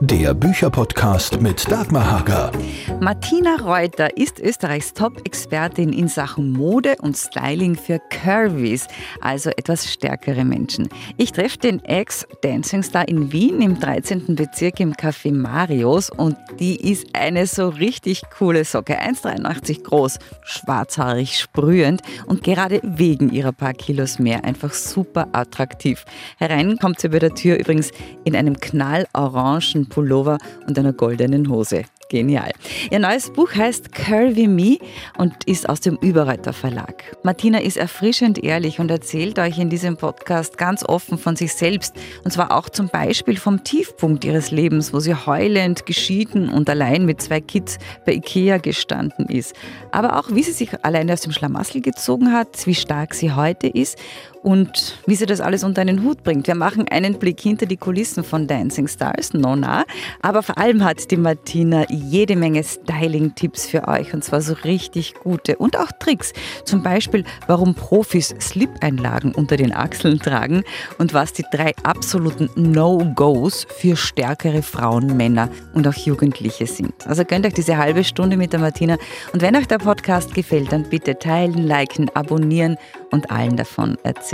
Der Bücherpodcast mit Dagmar Hager. Martina Reuter ist Österreichs Top-Expertin in Sachen Mode und Styling für Curvies, also etwas stärkere Menschen. Ich treffe den Ex-Dancing-Star in Wien im 13. Bezirk im Café Marios und die ist eine so richtig coole Socke. 1,83 groß, schwarzhaarig, sprühend und gerade wegen ihrer paar Kilos mehr einfach super attraktiv. Herein kommt sie bei der Tür übrigens in einem knallorangen Pullover und einer goldenen Hose. Genial. Ihr neues Buch heißt Curvy Me und ist aus dem Überreiter Verlag. Martina ist erfrischend ehrlich und erzählt euch in diesem Podcast ganz offen von sich selbst. Und zwar auch zum Beispiel vom Tiefpunkt ihres Lebens, wo sie heulend, geschieden und allein mit zwei Kids bei Ikea gestanden ist. Aber auch, wie sie sich alleine aus dem Schlamassel gezogen hat, wie stark sie heute ist und wie sie das alles unter einen Hut bringt. Wir machen einen Blick hinter die Kulissen von Dancing Stars, Nona. Aber vor allem hat die Martina jede Menge Styling-Tipps für euch und zwar so richtig gute und auch Tricks. Zum Beispiel, warum Profis Slip-Einlagen unter den Achseln tragen und was die drei absoluten No-Gos für stärkere Frauen, Männer und auch Jugendliche sind. Also gönnt euch diese halbe Stunde mit der Martina und wenn euch der Podcast gefällt, dann bitte teilen, liken, abonnieren und allen davon erzählen.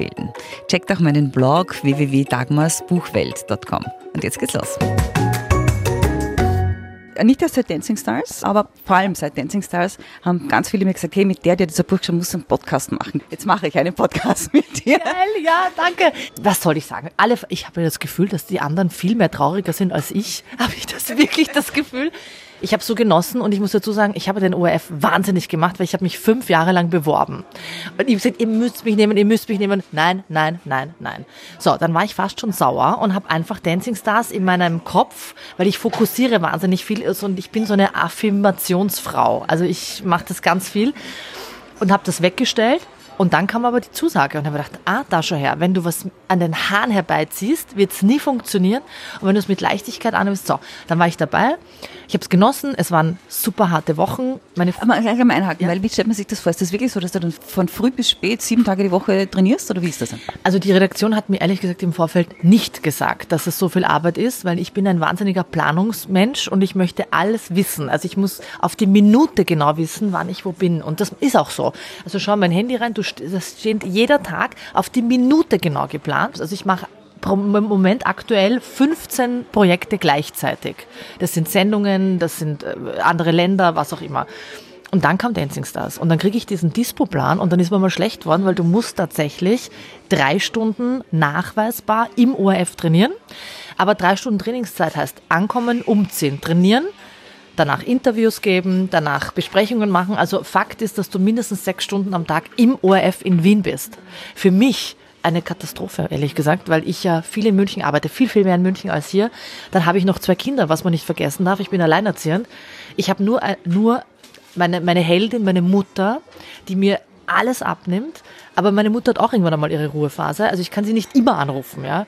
Checkt auch meinen Blog www.dagmarsbuchwelt.com. Und jetzt geht's los. Nicht erst seit Dancing Stars, aber vor allem seit Dancing Stars haben ganz viele mir gesagt, hey, mit der, der dieser Buch schon muss einen Podcast machen. Jetzt mache ich einen Podcast mit dir. Geil, ja, danke. Was soll ich sagen? Alle, ich habe das Gefühl, dass die anderen viel mehr trauriger sind als ich. Habe ich das wirklich das Gefühl? Ich habe so genossen und ich muss dazu sagen, ich habe den ORF wahnsinnig gemacht, weil ich habe mich fünf Jahre lang beworben. Und ich habe gesagt, ihr müsst mich nehmen, ihr müsst mich nehmen. Nein, nein, nein, nein. So, dann war ich fast schon sauer und habe einfach Dancing Stars in meinem Kopf, weil ich fokussiere wahnsinnig viel und ich bin so eine Affirmationsfrau. Also ich mache das ganz viel und habe das weggestellt und dann kam aber die Zusage und habe gedacht, ah, da schau her, wenn du was an den Haaren herbeiziehst, wird es nie funktionieren. Und wenn du es mit Leichtigkeit annimmst, so, dann war ich dabei. Ich habe es genossen, es waren super harte Wochen. Meine Aber gleich einmal einhaken, ja. weil wie stellt man sich das vor? Ist das wirklich so, dass du dann von früh bis spät sieben Tage die Woche trainierst oder wie ist das? Dann? Also die Redaktion hat mir ehrlich gesagt im Vorfeld nicht gesagt, dass es so viel Arbeit ist, weil ich bin ein wahnsinniger Planungsmensch und ich möchte alles wissen. Also ich muss auf die Minute genau wissen, wann ich wo bin. Und das ist auch so. Also schau mein Handy rein, du das steht jeder Tag auf die Minute genau geplant. Also ich mache im Moment aktuell 15 Projekte gleichzeitig. Das sind Sendungen, das sind äh, andere Länder, was auch immer. Und dann kam Dancing Stars. Und dann kriege ich diesen Dispo-Plan und dann ist mir mal schlecht worden, weil du musst tatsächlich drei Stunden nachweisbar im ORF trainieren. Aber drei Stunden Trainingszeit heißt ankommen, umziehen, trainieren danach Interviews geben, danach Besprechungen machen. Also Fakt ist, dass du mindestens sechs Stunden am Tag im ORF in Wien bist. Für mich eine Katastrophe, ehrlich gesagt, weil ich ja viel in München arbeite, viel, viel mehr in München als hier. Dann habe ich noch zwei Kinder, was man nicht vergessen darf. Ich bin alleinerziehend. Ich habe nur, äh, nur meine, meine Heldin, meine Mutter, die mir alles abnimmt. Aber meine Mutter hat auch irgendwann einmal ihre Ruhephase. Also ich kann sie nicht immer anrufen, ja.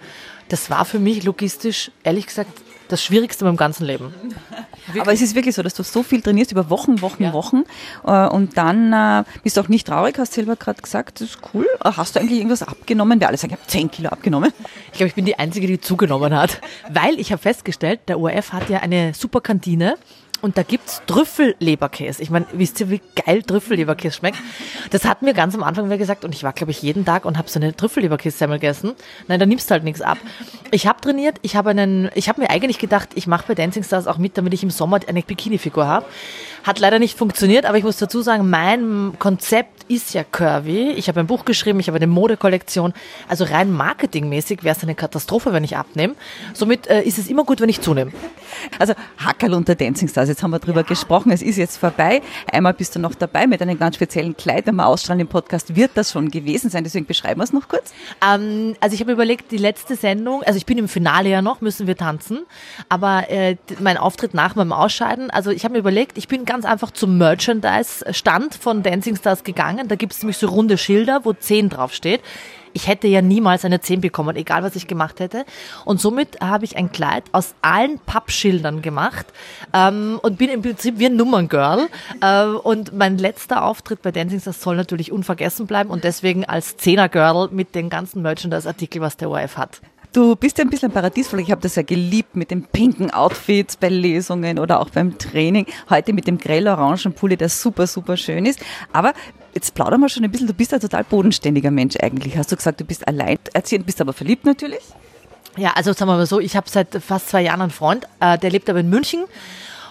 Das war für mich logistisch, ehrlich gesagt, das Schwierigste in meinem ganzen Leben. Wirklich? Aber es ist wirklich so, dass du so viel trainierst über Wochen, Wochen, ja. Wochen äh, und dann äh, bist du auch nicht traurig, hast selber gerade gesagt, das ist cool. Äh, hast du eigentlich irgendwas abgenommen? Wir alle sagen, ich habe 10 Kilo abgenommen. Ich glaube, ich bin die Einzige, die zugenommen hat, weil ich habe festgestellt, der ORF hat ja eine super Kantine und da gibt's Trüffelleberkäse. Ich meine, wisst ihr, wie geil Trüffelleberkäse schmeckt? Das hat mir ganz am Anfang wer gesagt und ich war, glaube ich, jeden Tag und habe so eine Trüffelleberkäse-Semmel gegessen. Nein, da nimmst du halt nichts ab. Ich habe trainiert, ich habe einen, ich habe mir eigentlich gedacht, ich mache bei Dancing Stars auch mit, damit ich im Sommer eine Bikini-Figur habe. Hat leider nicht funktioniert, aber ich muss dazu sagen, mein Konzept ist ja curvy. Ich habe ein Buch geschrieben, ich habe eine Modekollektion. Also rein marketingmäßig wäre es eine Katastrophe, wenn ich abnehme. Somit äh, ist es immer gut, wenn ich zunehme. Also Hackerl unter Dancing Stars, jetzt haben wir drüber ja. gesprochen, es ist jetzt vorbei. Einmal bist du noch dabei mit einem ganz speziellen Kleid, wenn wir ausstrahlen im Podcast, wird das schon gewesen sein. Deswegen beschreiben wir es noch kurz. Ähm, also ich habe überlegt, die letzte Sendung, also ich bin im Finale ja noch, müssen wir tanzen, aber äh, mein Auftritt nach meinem Ausscheiden, also ich habe mir überlegt, ich bin ganz ganz einfach zum Merchandise-Stand von Dancing Stars gegangen. Da gibt es nämlich so runde Schilder, wo 10 draufsteht. Ich hätte ja niemals eine 10 bekommen, egal was ich gemacht hätte. Und somit habe ich ein Kleid aus allen Pappschildern gemacht ähm, und bin im Prinzip wie ein Nummerngirl. Äh, und mein letzter Auftritt bei Dancing Stars soll natürlich unvergessen bleiben und deswegen als Zehner-Girl mit den ganzen Merchandise-Artikeln, was der ORF hat. Du bist ja ein bisschen paradiesvoll. Ich habe das ja geliebt mit den pinken Outfits bei Lesungen oder auch beim Training. Heute mit dem grell-orangen Pulli, der super, super schön ist. Aber jetzt plaudern wir schon ein bisschen. Du bist ein total bodenständiger Mensch eigentlich. Hast du gesagt, du bist alleinerziehend, bist aber verliebt natürlich? Ja, also sagen wir mal so, ich habe seit fast zwei Jahren einen Freund, äh, der lebt aber in München.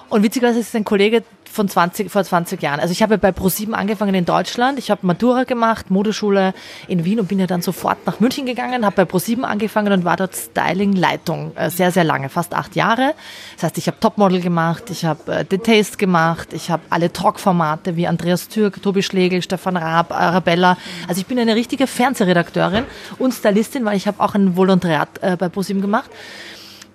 Und witzigerweise ist ein Kollege, von 20, vor 20 Jahren. Also ich habe bei ProSieben angefangen in Deutschland. Ich habe Matura gemacht, Modeschule in Wien und bin ja dann sofort nach München gegangen, habe bei ProSieben angefangen und war dort Styling-Leitung äh, sehr, sehr lange, fast acht Jahre. Das heißt, ich habe Topmodel gemacht, ich habe äh, The Taste gemacht, ich habe alle Talk-Formate wie Andreas Türk, Tobi Schlegel, Stefan Raab, Arabella. Also ich bin eine richtige Fernsehredakteurin und Stylistin, weil ich habe auch ein Volontariat äh, bei ProSieben gemacht.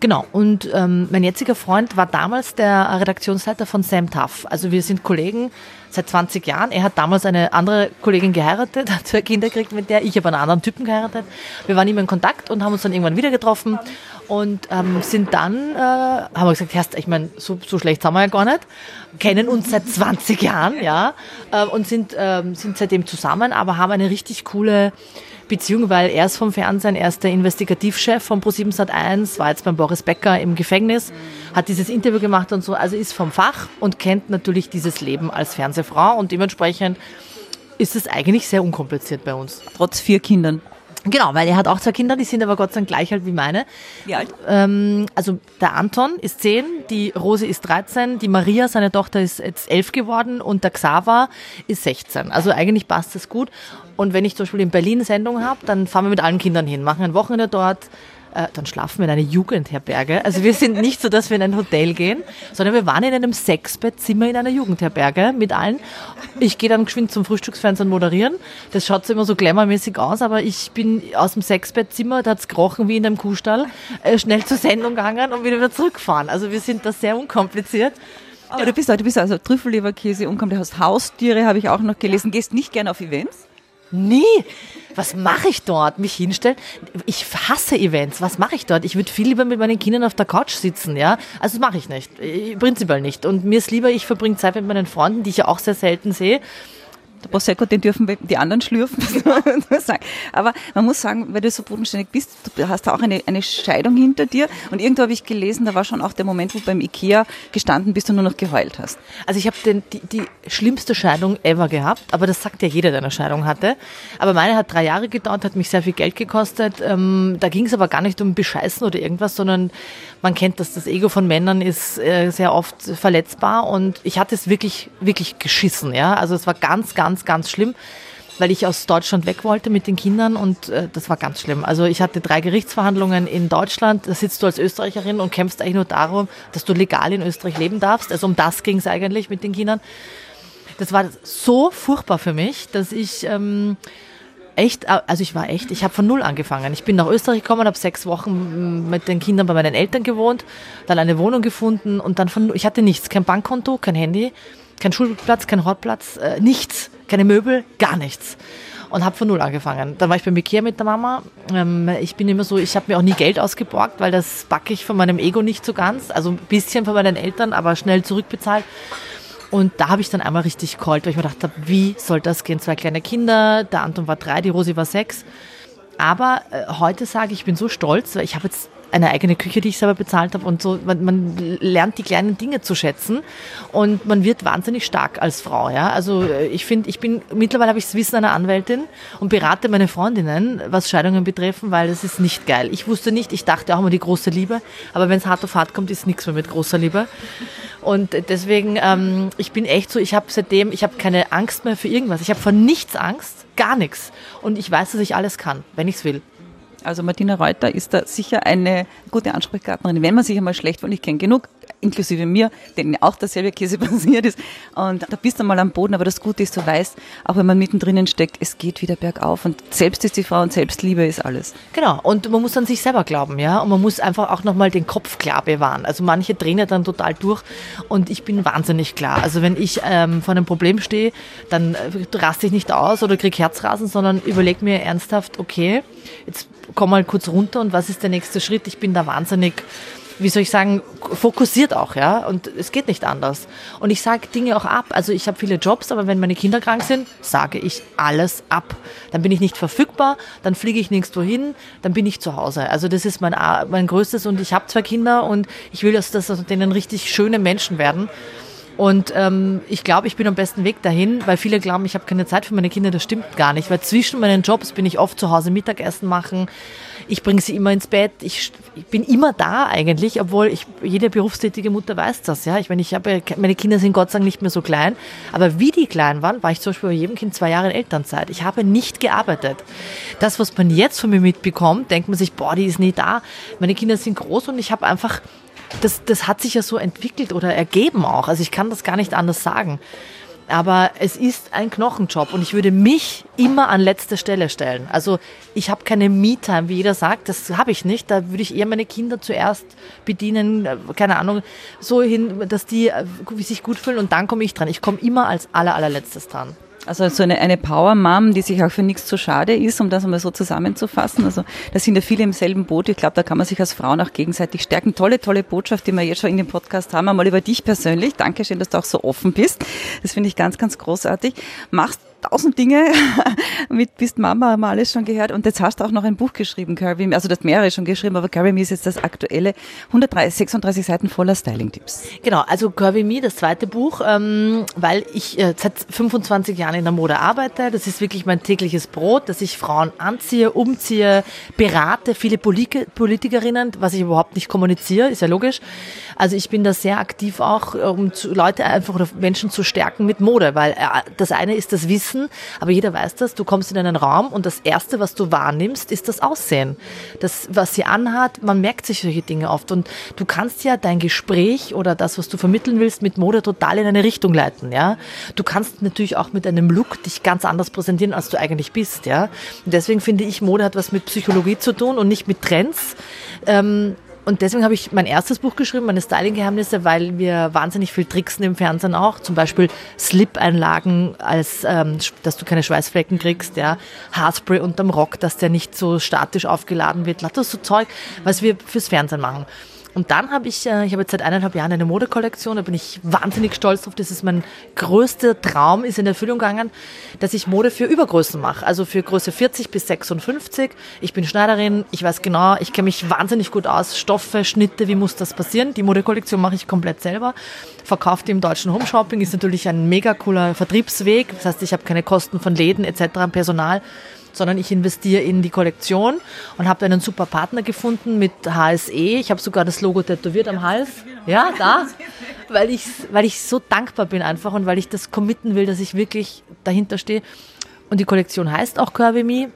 Genau, und ähm, mein jetziger Freund war damals der Redaktionsleiter von Sam Tuff. Also wir sind Kollegen seit 20 Jahren. Er hat damals eine andere Kollegin geheiratet, hat zwei Kinder gekriegt mit der, ich habe einen anderen Typen geheiratet. Wir waren immer in Kontakt und haben uns dann irgendwann wieder getroffen und ähm, sind dann, äh, haben wir gesagt, Herst, ich meine, so, so schlecht sind wir ja gar nicht, kennen uns seit 20 Jahren, ja, äh, und sind, äh, sind seitdem zusammen, aber haben eine richtig coole Beziehung, weil er ist vom Fernsehen, er ist der Investigativchef von Pro7 Sat1, war jetzt beim Boris Becker im Gefängnis, hat dieses Interview gemacht und so, also ist vom Fach und kennt natürlich dieses Leben als Fernsehfrau und dementsprechend ist es eigentlich sehr unkompliziert bei uns. Trotz vier Kindern. Genau, weil er hat auch zwei Kinder, die sind aber Gott sei Dank gleich alt wie meine. Wie alt? Ähm, also der Anton ist zehn, die Rose ist 13, die Maria, seine Tochter, ist jetzt elf geworden und der Xaver ist 16. Also eigentlich passt das gut. Und wenn ich zum Beispiel in Berlin Sendung habe, dann fahren wir mit allen Kindern hin, machen ein Wochenende dort, äh, dann schlafen wir in einer Jugendherberge. Also wir sind nicht so, dass wir in ein Hotel gehen, sondern wir waren in einem Sechsbettzimmer in einer Jugendherberge mit allen. Ich gehe dann geschwind zum Frühstücksfernsehen moderieren. Das schaut so immer so glamourmäßig aus, aber ich bin aus dem Sechsbettzimmer, da hat's gerochen wie in einem Kuhstall, äh, schnell zur Sendung gegangen und wieder zurückfahren. Also wir sind da sehr unkompliziert. Aber du bist, du bist also Trüffelleberkäse, unkompliziert, hast Haustiere, habe ich auch noch gelesen. Gehst nicht gerne auf Events? Nie. Was mache ich dort? Mich hinstellen? Ich hasse Events. Was mache ich dort? Ich würde viel lieber mit meinen Kindern auf der Couch sitzen, ja. Also das mache ich nicht. Prinzipiell nicht. Und mir ist lieber, ich verbringe Zeit mit meinen Freunden, die ich ja auch sehr selten sehe. Der Prosecco, den dürfen die anderen schlürfen. Aber man muss sagen, weil du so bodenständig bist, du hast da auch eine, eine Scheidung hinter dir. Und irgendwo habe ich gelesen, da war schon auch der Moment, wo du beim Ikea gestanden bist und nur noch geheult hast. Also ich habe die, die schlimmste Scheidung ever gehabt, aber das sagt ja jeder, der eine Scheidung hatte. Aber meine hat drei Jahre gedauert, hat mich sehr viel Geld gekostet. Ähm, da ging es aber gar nicht um Bescheißen oder irgendwas, sondern man kennt das, das Ego von Männern ist äh, sehr oft verletzbar und ich hatte es wirklich, wirklich geschissen, ja. Also es war ganz, ganz, ganz schlimm, weil ich aus Deutschland weg wollte mit den Kindern und äh, das war ganz schlimm. Also ich hatte drei Gerichtsverhandlungen in Deutschland, da sitzt du als Österreicherin und kämpfst eigentlich nur darum, dass du legal in Österreich leben darfst. Also um das ging es eigentlich mit den Kindern. Das war so furchtbar für mich, dass ich ähm, echt, also ich war echt, ich habe von null angefangen. Ich bin nach Österreich gekommen, habe sechs Wochen mit den Kindern bei meinen Eltern gewohnt, dann eine Wohnung gefunden und dann von, ich hatte nichts, kein Bankkonto, kein Handy, kein Schulplatz, kein Hortplatz, äh, nichts, keine Möbel, gar nichts. Und habe von null angefangen. Dann war ich bei Ikea mit der Mama. Ähm, ich bin immer so, ich habe mir auch nie Geld ausgeborgt, weil das backe ich von meinem Ego nicht so ganz. Also ein bisschen von meinen Eltern, aber schnell zurückbezahlt. Und da habe ich dann einmal richtig geheult, weil ich mir gedacht habe, wie soll das gehen? Zwei kleine Kinder, der Anton war drei, die Rosi war sechs. Aber äh, heute sage ich, ich bin so stolz, weil ich habe jetzt eine eigene Küche, die ich selber bezahlt habe und so. Man, man, lernt die kleinen Dinge zu schätzen und man wird wahnsinnig stark als Frau. Ja, also äh, ich finde, ich bin mittlerweile habe ich das Wissen einer Anwältin und berate meine Freundinnen, was Scheidungen betreffen, weil es ist nicht geil. Ich wusste nicht, ich dachte auch immer die große Liebe, aber wenn es hart auf hart kommt, ist nichts mehr mit großer Liebe. Und deswegen, ähm, ich bin echt so, ich habe seitdem, ich habe keine Angst mehr für irgendwas. Ich habe vor nichts Angst, gar nichts. Und ich weiß, dass ich alles kann, wenn ich es will. Also Martina Reuter ist da sicher eine gute Ansprechpartnerin, wenn man sich einmal schlecht fühlt. Ich kenne genug, inklusive mir, denen auch derselbe Käse passiert ist. Und da bist du mal am Boden, aber das Gute ist, du weißt, auch wenn man mittendrin steckt, es geht wieder bergauf. Und selbst ist die Frau und Selbstliebe ist alles. Genau. Und man muss an sich selber glauben, ja. Und man muss einfach auch nochmal den Kopf klar bewahren. Also manche drehen ja dann total durch und ich bin wahnsinnig klar. Also wenn ich ähm, vor einem Problem stehe, dann äh, raste ich nicht aus oder kriege Herzrasen, sondern überlege mir ernsthaft, okay, jetzt komm mal kurz runter und was ist der nächste Schritt? Ich bin da wahnsinnig wie soll ich sagen, fokussiert auch, ja. Und es geht nicht anders. Und ich sage Dinge auch ab. Also ich habe viele Jobs, aber wenn meine Kinder krank sind, sage ich alles ab. Dann bin ich nicht verfügbar, dann fliege ich nirgendwo hin, dann bin ich zu Hause. Also das ist mein, mein größtes und ich habe zwei Kinder und ich will, dass das denen richtig schöne Menschen werden. Und ähm, ich glaube, ich bin am besten Weg dahin, weil viele glauben, ich habe keine Zeit für meine Kinder. Das stimmt gar nicht, weil zwischen meinen Jobs bin ich oft zu Hause Mittagessen machen. Ich bringe sie immer ins Bett. Ich, ich, bin immer da eigentlich, obwohl ich, jede berufstätige Mutter weiß das. Ja, ich meine, ich habe meine Kinder sind Gott sei Dank nicht mehr so klein, aber wie die klein waren, war ich zum Beispiel bei jedem Kind zwei Jahre in Elternzeit. Ich habe nicht gearbeitet. Das, was man jetzt von mir mitbekommt, denkt man sich, boah, die ist nie da. Meine Kinder sind groß und ich habe einfach das, das hat sich ja so entwickelt oder ergeben auch. Also ich kann das gar nicht anders sagen. Aber es ist ein Knochenjob und ich würde mich immer an letzte Stelle stellen. Also ich habe keine Me-Time, wie jeder sagt, das habe ich nicht. Da würde ich eher meine Kinder zuerst bedienen, äh, keine Ahnung, so hin, dass die äh, sich gut fühlen und dann komme ich dran. Ich komme immer als aller, allerletztes dran. Also so eine, eine Power-Mom, die sich auch für nichts zu schade ist, um das einmal so zusammenzufassen. Also da sind ja viele im selben Boot. Ich glaube, da kann man sich als Frauen auch gegenseitig stärken. Tolle, tolle Botschaft, die wir jetzt schon in dem Podcast haben. Einmal über dich persönlich. Dankeschön, dass du auch so offen bist. Das finde ich ganz, ganz großartig. Machst tausend Dinge mit bist Mama, haben wir alles schon gehört. Und jetzt hast du auch noch ein Buch geschrieben, Curvy, also das mehrere schon geschrieben, aber Curvy Me ist jetzt das aktuelle 130, 36 Seiten voller Styling-Tipps. Genau, also Curvy Me, das zweite Buch, ähm, weil ich äh, seit 25 Jahren in der Mode arbeite. Das ist wirklich mein tägliches Brot, dass ich Frauen anziehe, umziehe, berate, viele Polit Politikerinnen, was ich überhaupt nicht kommuniziere, ist ja logisch. Also ich bin da sehr aktiv auch, um zu, Leute einfach oder Menschen zu stärken mit Mode, weil äh, das eine ist das Wissen, aber jeder weiß das, du kommst in einen Raum und das erste, was du wahrnimmst, ist das Aussehen. Das, was sie anhat, man merkt sich solche Dinge oft und du kannst ja dein Gespräch oder das, was du vermitteln willst, mit Mode total in eine Richtung leiten, ja. Du kannst natürlich auch mit einem Look dich ganz anders präsentieren, als du eigentlich bist, ja. Und deswegen finde ich, Mode hat was mit Psychologie zu tun und nicht mit Trends. Ähm, und deswegen habe ich mein erstes Buch geschrieben, meine Styling-Geheimnisse, weil wir wahnsinnig viel tricksen im Fernsehen auch. Zum Beispiel Slip-Einlagen, als, ähm, dass du keine Schweißflecken kriegst, ja. Haarspray unterm Rock, dass der nicht so statisch aufgeladen wird. Lauter so Zeug, was wir fürs Fernsehen machen. Und dann habe ich, äh, ich habe jetzt seit eineinhalb Jahren eine Modekollektion, da bin ich wahnsinnig stolz drauf. Das ist mein größter Traum, ist in Erfüllung gegangen, dass ich Mode für Übergrößen mache. Also für Größe 40 bis 56. Ich bin Schneiderin, ich weiß genau, ich kenne mich wahnsinnig gut aus. Stoffe, Schnitte, wie muss das passieren? Die Modekollektion mache ich komplett selber. Verkauft im deutschen Homeshopping, ist natürlich ein mega cooler Vertriebsweg. Das heißt, ich habe keine Kosten von Läden etc. Personal sondern ich investiere in die Kollektion und habe einen super Partner gefunden mit HSE. Ich habe sogar das Logo tätowiert am Hals. Ja, da. Weil ich, weil ich so dankbar bin einfach und weil ich das committen will, dass ich wirklich dahinter stehe. Und die Kollektion heißt auch Curvy Me.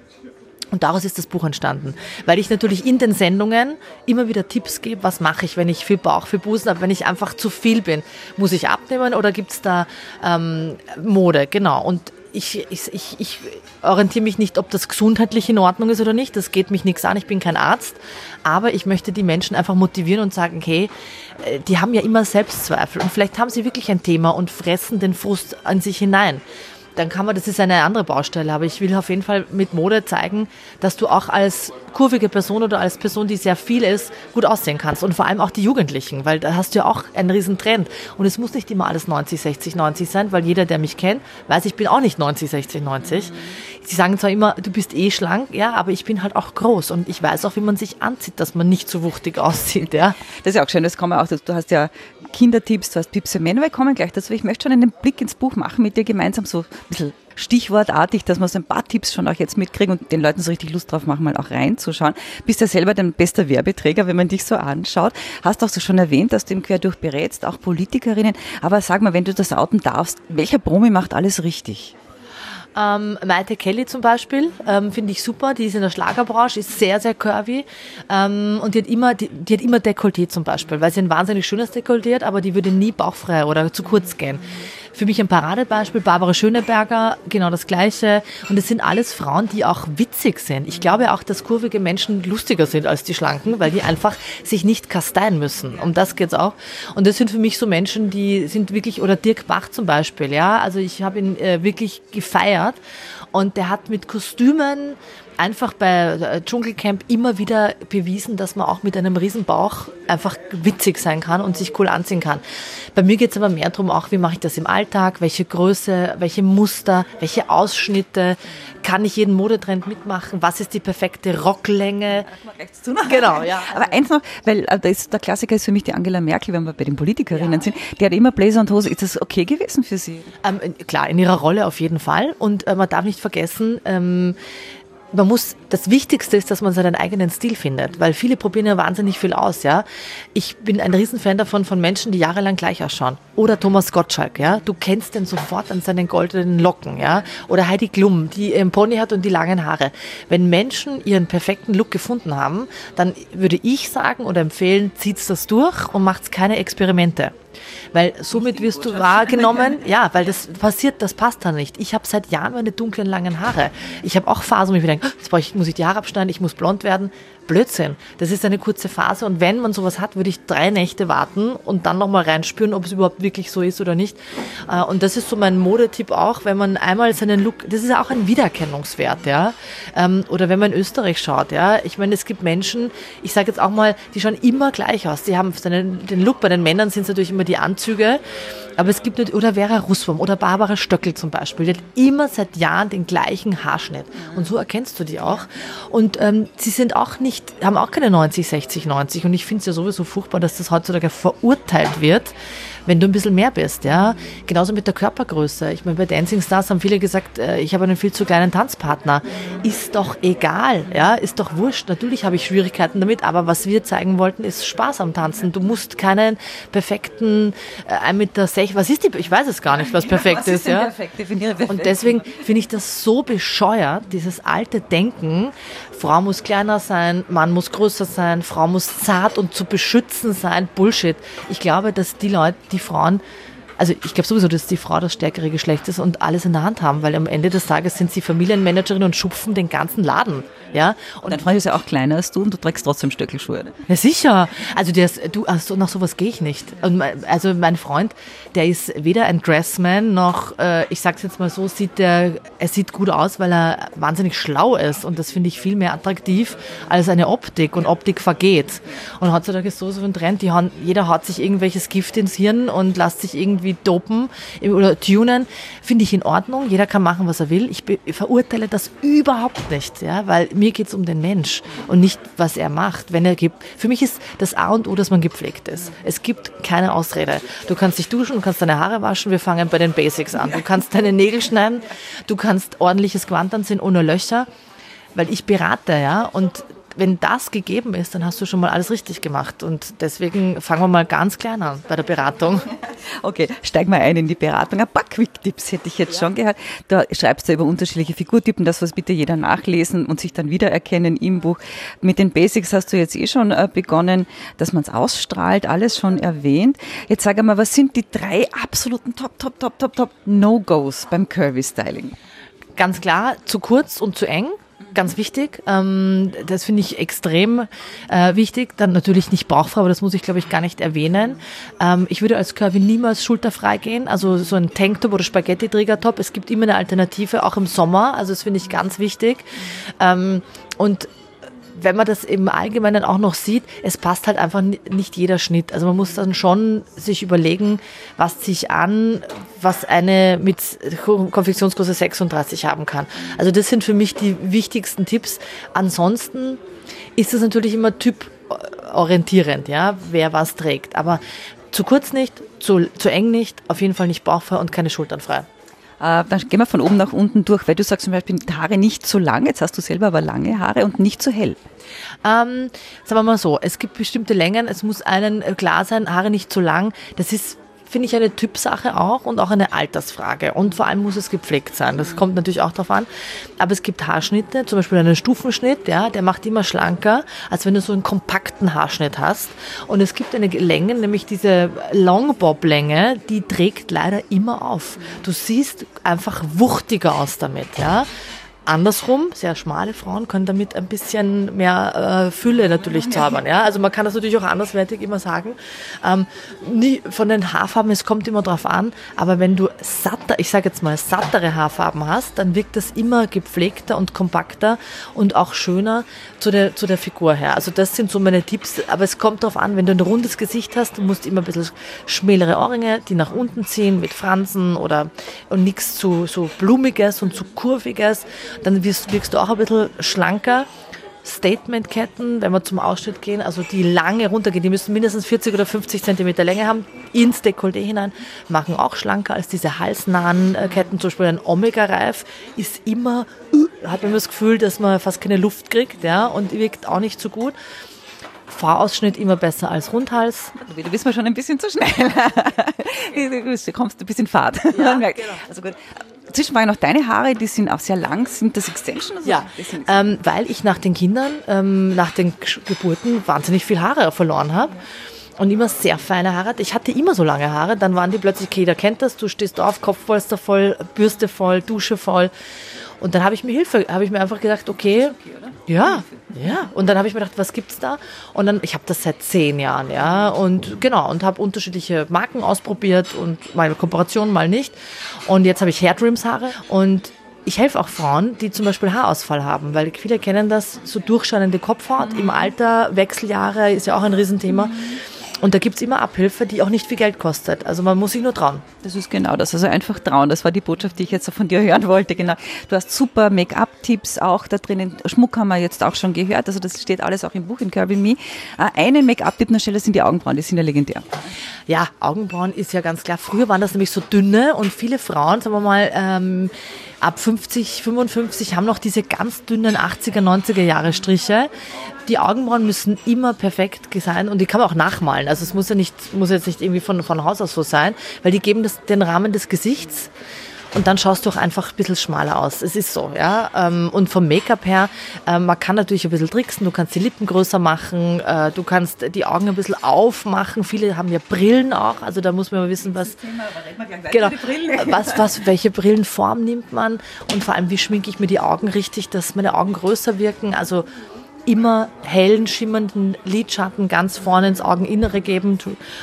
Und daraus ist das Buch entstanden. Weil ich natürlich in den Sendungen immer wieder Tipps gebe, was mache ich, wenn ich viel Bauch, viel Busen habe, wenn ich einfach zu viel bin. Muss ich abnehmen oder gibt es da ähm, Mode? Genau. Und ich, ich, ich, orientiere mich nicht, ob das gesundheitlich in Ordnung ist oder nicht. Das geht mich nichts an. Ich bin kein Arzt. Aber ich möchte die Menschen einfach motivieren und sagen, hey, äh, die haben ja immer Selbstzweifel und vielleicht haben sie wirklich ein Thema und fressen den Frust an sich hinein dann kann man, das ist eine andere Baustelle, aber ich will auf jeden Fall mit Mode zeigen, dass du auch als kurvige Person oder als Person, die sehr viel ist, gut aussehen kannst. Und vor allem auch die Jugendlichen, weil da hast du ja auch einen riesen Trend. Und es muss nicht immer alles 90, 60, 90 sein, weil jeder, der mich kennt, weiß, ich bin auch nicht 90, 60, 90. Sie sagen zwar immer, du bist eh schlank, ja, aber ich bin halt auch groß und ich weiß auch, wie man sich anzieht, dass man nicht so wuchtig aussieht, ja. Das ist ja auch schön, das kann man auch, du hast ja Kindertipps, du hast Tipps für Männer, wir kommen gleich dazu. Ich möchte schon einen Blick ins Buch machen mit dir gemeinsam, so ein bisschen stichwortartig, dass wir so ein paar Tipps schon auch jetzt mitkriegen und den Leuten so richtig Lust drauf machen, mal auch reinzuschauen. Bist ja selber dein bester Werbeträger, wenn man dich so anschaut. Hast auch so schon erwähnt, dass du im Querdurch berätst, auch Politikerinnen. Aber sag mal, wenn du das outen darfst, welcher Promi macht alles richtig? Ähm, Maite Kelly zum Beispiel, ähm, finde ich super. Die ist in der Schlagerbranche, ist sehr, sehr curvy. Ähm, und die hat immer, die, die, hat immer Dekolleté zum Beispiel, weil sie ein wahnsinnig schönes Dekolleté hat, aber die würde nie bauchfrei oder zu kurz gehen. Für mich ein Paradebeispiel, Barbara Schöneberger, genau das Gleiche. Und es sind alles Frauen, die auch witzig sind. Ich glaube auch, dass kurvige Menschen lustiger sind als die Schlanken, weil die einfach sich nicht kasteien müssen. Um das geht's auch. Und das sind für mich so Menschen, die sind wirklich, oder Dirk Bach zum Beispiel, ja. Also ich habe ihn äh, wirklich gefeiert Und der hat mit Kostümen einfach bei äh, Dschungelcamp immer wieder bewiesen, dass man auch mit einem Riesenbauch einfach witzig sein kann und sich cool anziehen kann. Bei mir geht es aber mehr darum, auch wie mache ich das im Alltag, welche Größe, welche Muster, welche Ausschnitte, kann ich jeden Modetrend mitmachen, was ist die perfekte Rocklänge. Genau, ja. Aber eins noch, weil äh, ist, der Klassiker ist für mich die Angela Merkel, wenn wir bei den Politikerinnen ja. sind, die hat immer Blazer und Hose. Ist das okay gewesen für Sie? Ähm, klar, in ihrer Rolle auf jeden Fall. Und äh, man darf nicht vergessen, ähm, man muss, das Wichtigste ist, dass man seinen eigenen Stil findet, weil viele probieren ja wahnsinnig viel aus, ja. Ich bin ein Riesenfan davon von Menschen, die jahrelang gleich ausschauen. Oder Thomas Gottschalk, ja. Du kennst den sofort an seinen goldenen Locken, ja. Oder Heidi Klum, die einen Pony hat und die langen Haare. Wenn Menschen ihren perfekten Look gefunden haben, dann würde ich sagen oder empfehlen, zieht's das durch und macht's keine Experimente. Weil somit wirst du wahrgenommen, ja, weil das passiert, das passt dann nicht. Ich habe seit Jahren meine dunklen, langen Haare. Ich habe auch Phasen, wo ich mir denke, jetzt ich, muss ich die Haare abschneiden, ich muss blond werden. Blödsinn. Das ist eine kurze Phase und wenn man sowas hat, würde ich drei Nächte warten und dann nochmal reinspüren, ob es überhaupt wirklich so ist oder nicht. Äh, und das ist so mein Modetipp auch, wenn man einmal seinen Look, das ist ja auch ein Wiedererkennungswert, ja. Ähm, oder wenn man in Österreich schaut, ja. Ich meine, es gibt Menschen, ich sage jetzt auch mal, die schauen immer gleich aus. Die haben den Look, bei den Männern sind es natürlich immer die Anzüge, aber es gibt, nicht, oder Vera Russwurm oder Barbara Stöckel zum Beispiel, die hat immer seit Jahren den gleichen Haarschnitt. Und so erkennst du die auch. Und ähm, sie sind auch nicht haben auch keine 90, 60, 90. Und ich finde es ja sowieso furchtbar, dass das heutzutage verurteilt wird, wenn du ein bisschen mehr bist, ja. Genauso mit der Körpergröße. Ich meine, bei Dancing Stars haben viele gesagt, äh, ich habe einen viel zu kleinen Tanzpartner. Ist doch egal, ja, ist doch wurscht. Natürlich habe ich Schwierigkeiten damit, aber was wir zeigen wollten, ist Spaß am Tanzen. Du musst keinen perfekten äh, 1,60 Meter, was ist die, ich weiß es gar nicht, was perfekt was ist, ist ja. Perfekt? perfekt. Und deswegen finde ich das so bescheuert, dieses alte Denken, Frau muss kleiner sein, Mann muss größer sein, Frau muss zart und zu beschützen sein, Bullshit. Ich glaube, dass die Leute, die Frauen also ich glaube sowieso, dass die Frau das stärkere Geschlecht ist und alles in der Hand haben, weil am Ende des Tages sind sie Familienmanagerin und schupfen den ganzen Laden. Ja? Und dein Freund ist ja auch kleiner als du und du trägst trotzdem Stöckelschuhe. Ne? Ja, sicher. Also der ist, du, also nach sowas gehe ich nicht. Und also mein Freund, der ist weder ein Dressman noch, äh, ich sag's jetzt mal so, sieht der, er sieht gut aus, weil er wahnsinnig schlau ist und das finde ich viel mehr attraktiv als eine Optik und Optik vergeht. Und heutzutage ist so so ein Trend, die haben, jeder haut sich irgendwelches Gift ins Hirn und lässt sich irgendwie dopen oder tunen. Finde ich in Ordnung. Jeder kann machen, was er will. Ich verurteile das überhaupt nicht, ja, weil mir geht es um den Mensch und nicht, was er macht. Wenn er gibt, für mich ist das A und O, dass man gepflegt ist. Es gibt keine Ausrede. Du kannst dich duschen, du kannst deine Haare waschen. Wir fangen bei den Basics an. Du kannst deine Nägel schneiden, du kannst ordentliches Gewand anziehen ohne Löcher weil ich berate, ja, und wenn das gegeben ist, dann hast du schon mal alles richtig gemacht. Und deswegen fangen wir mal ganz klein an bei der Beratung. Okay, steigen wir ein in die Beratung. Ein paar Quick-Tipps hätte ich jetzt ja. schon gehört. Da schreibst du über unterschiedliche Figurtypen, das was bitte jeder nachlesen und sich dann wiedererkennen im Buch. Mit den Basics hast du jetzt eh schon äh, begonnen, dass man es ausstrahlt, alles schon erwähnt. Jetzt sag mal, was sind die drei absoluten Top, Top, Top, Top, Top No-Gos beim Curvy-Styling? Ganz klar, zu kurz und zu eng ganz wichtig. Ähm, das finde ich extrem äh, wichtig. Dann natürlich nicht bauchfrei, aber das muss ich, glaube ich, gar nicht erwähnen. Ähm, ich würde als Curvy niemals schulterfrei gehen. Also so ein Tanktop oder Spaghetti-Trägertop. Es gibt immer eine Alternative, auch im Sommer. Also das finde ich ganz wichtig. Ähm, und wenn man das im Allgemeinen auch noch sieht, es passt halt einfach nicht jeder Schnitt. Also man muss dann schon sich überlegen, was ziehe ich an, was eine mit Konfektionsgröße 36 haben kann. Also das sind für mich die wichtigsten Tipps. Ansonsten ist es natürlich immer typorientierend, ja, wer was trägt. Aber zu kurz nicht, zu, zu eng nicht, auf jeden Fall nicht bauchfrei und keine Schultern frei. Äh, dann gehen wir von oben nach unten durch, weil du sagst zum Beispiel, Haare nicht zu lang, jetzt hast du selber aber lange Haare und nicht zu hell. Ähm, sagen wir mal so, es gibt bestimmte Längen, es muss allen klar sein, Haare nicht zu lang. Das ist finde ich eine Typsache auch und auch eine Altersfrage. Und vor allem muss es gepflegt sein. Das kommt natürlich auch darauf an. Aber es gibt Haarschnitte, zum Beispiel einen Stufenschnitt, ja, der macht immer schlanker, als wenn du so einen kompakten Haarschnitt hast. Und es gibt eine Länge, nämlich diese Longbob-Länge, die trägt leider immer auf. Du siehst einfach wuchtiger aus damit, ja. Andersrum, sehr schmale Frauen können damit ein bisschen mehr äh, Fülle natürlich zaubern. Ja? Also man kann das natürlich auch anderswertig immer sagen. Ähm, nie von den Haarfarben, es kommt immer drauf an, aber wenn du satter, ich sage jetzt mal sattere Haarfarben hast, dann wirkt das immer gepflegter und kompakter und auch schöner zu der, zu der Figur her. Also das sind so meine Tipps, aber es kommt darauf an, wenn du ein rundes Gesicht hast, du musst immer ein bisschen schmälere Ohrringe, die nach unten ziehen mit Fransen oder nichts zu so blumiges und zu kurviges dann wirst, wirkst du auch ein bisschen schlanker. Statement-Ketten, wenn wir zum Ausschnitt gehen, also die lange runtergehen, die müssen mindestens 40 oder 50 Zentimeter Länge haben, ins Dekolleté hinein, machen auch schlanker als diese halsnahen äh, Ketten. Zum Beispiel ein Omega-Reif ist immer, uh, hat man das Gefühl, dass man fast keine Luft kriegt ja, und wirkt auch nicht so gut. Vorausschnitt immer besser als Rundhals. Du bist mir schon ein bisschen zu schnell. du kommst ein bisschen Fahrt. Ja, genau. Also gut. Zwischen waren noch deine Haare, die sind auch sehr lang. Sind das Extensions? Ja, ähm, weil ich nach den Kindern, ähm, nach den Geburten wahnsinnig viel Haare verloren habe und immer sehr feine Haare. Ich hatte immer so lange Haare, dann waren die plötzlich, okay, jeder kennt das, du stehst auf, Kopfpolster voll, Bürste voll, Dusche voll. Und dann habe ich mir Hilfe, habe ich mir einfach gedacht, okay, ja, ja. Und dann habe ich mir gedacht, was gibt's da? Und dann, ich habe das seit zehn Jahren, ja. Und genau, und habe unterschiedliche Marken ausprobiert und meine Kooperation mal nicht. Und jetzt habe ich Hairtrims-Haare und ich helfe auch Frauen, die zum Beispiel Haarausfall haben, weil viele kennen das, so durchscheinende Kopfhaut. Im Alter, Wechseljahre ist ja auch ein Riesenthema. Mhm. Und da gibt es immer Abhilfe, die auch nicht viel Geld kostet. Also man muss sich nur trauen. Das ist genau das. Also einfach trauen. Das war die Botschaft, die ich jetzt von dir hören wollte. Genau. Du hast super Make-up-Tipps auch da drinnen. Schmuck haben wir jetzt auch schon gehört. Also das steht alles auch im Buch in Kirby Me. Äh, einen Make-up-Tipp noch schneller sind die Augenbrauen. Die sind ja legendär. Ja, Augenbrauen ist ja ganz klar. Früher waren das nämlich so dünne und viele Frauen, sagen wir mal, ähm, ab 50, 55 haben noch diese ganz dünnen 80er, 90er Jahre Striche. Die Augenbrauen müssen immer perfekt sein und die kann man auch nachmalen. Also es muss ja nicht, muss jetzt nicht irgendwie von, von Haus aus so sein, weil die geben das, den Rahmen des Gesichts und dann schaust du auch einfach ein bisschen schmaler aus. Es ist so, ja. Ähm, und vom Make-up her, ähm, man kann natürlich ein bisschen tricksen, du kannst die Lippen größer machen, äh, du kannst die Augen ein bisschen aufmachen. Viele haben ja Brillen auch, also da muss man mal wissen, was, genau, was, was, welche Brillenform nimmt man und vor allem, wie schminke ich mir die Augen richtig, dass meine Augen größer wirken. Also immer hellen, schimmernden Lidschatten ganz vorne ins Augeninnere geben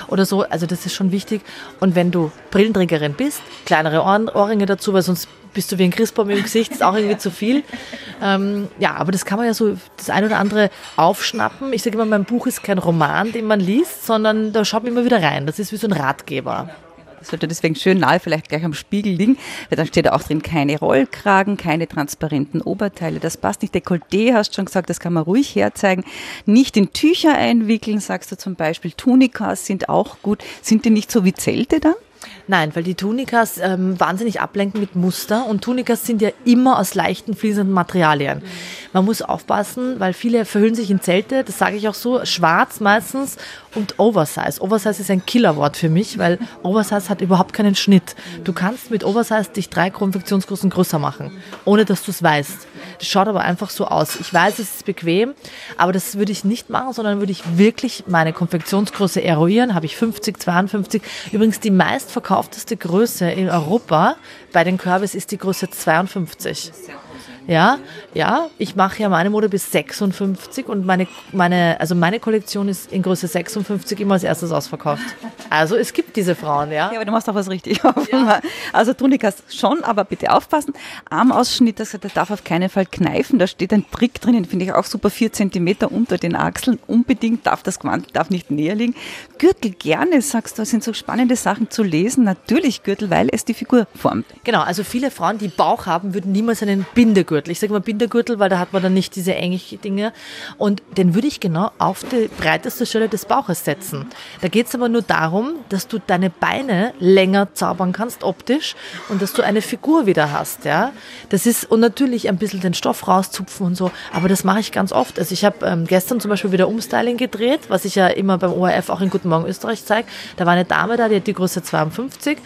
oder so. Also das ist schon wichtig. Und wenn du Brillenträgerin bist, kleinere Ohrringe dazu, weil sonst bist du wie ein Christbaum im Gesicht, ist auch irgendwie zu viel. Ähm, ja, aber das kann man ja so das ein oder andere aufschnappen. Ich sage immer, mein Buch ist kein Roman, den man liest, sondern da schaut man immer wieder rein. Das ist wie so ein Ratgeber. Sollte deswegen schön nahe vielleicht gleich am Spiegel liegen, weil dann steht auch drin, keine Rollkragen, keine transparenten Oberteile. Das passt nicht. Dekolleté hast schon gesagt, das kann man ruhig herzeigen. Nicht in Tücher einwickeln, sagst du zum Beispiel. Tunikas sind auch gut. Sind die nicht so wie Zelte dann? Nein, weil die Tunikas ähm, wahnsinnig ablenken mit Muster und Tunikas sind ja immer aus leichten, fließenden Materialien. Man muss aufpassen, weil viele verhüllen sich in Zelte, das sage ich auch so, schwarz meistens und Oversize. Oversize ist ein Killerwort für mich, weil Oversize hat überhaupt keinen Schnitt. Du kannst mit Oversize dich drei Konfektionsgrößen größer machen, ohne dass du es weißt. Das schaut aber einfach so aus. Ich weiß, es ist bequem, aber das würde ich nicht machen, sondern würde ich wirklich meine Konfektionsgröße eruieren. Habe ich 50, 52. Übrigens die meistverkaufteste Größe in Europa bei den Körbes ist die Größe 52. Ja, ja, ich mache ja meine Mode bis 56 und meine, meine, also meine Kollektion ist in Größe 56 immer als erstes ausverkauft. Also es gibt diese Frauen, ja. Ja, aber du machst auch was richtig. Ja. Also Tunikas schon, aber bitte aufpassen. Armausschnitt, das, der darf auf keinen Fall kneifen. Da steht ein Trick drinnen, finde ich auch super, vier Zentimeter unter den Achseln. Unbedingt darf das Gewand darf nicht näher liegen. Gürtel gerne, sagst du, das sind so spannende Sachen zu lesen. Natürlich Gürtel, weil es die Figur formt. Genau, also viele Frauen, die Bauch haben, würden niemals einen Bindegürtel Bindergürtel. Ich sage mal Bindergürtel, weil da hat man dann nicht diese engen Dinge. Und den würde ich genau auf die breiteste Stelle des Bauches setzen. Da geht es aber nur darum, dass du deine Beine länger zaubern kannst, optisch, und dass du eine Figur wieder hast. Ja? Das ist, und natürlich ein bisschen den Stoff rauszupfen und so, aber das mache ich ganz oft. Also ich habe ähm, gestern zum Beispiel wieder Umstyling gedreht, was ich ja immer beim ORF auch in Guten Morgen Österreich zeige. Da war eine Dame da, die hat die Größe 52.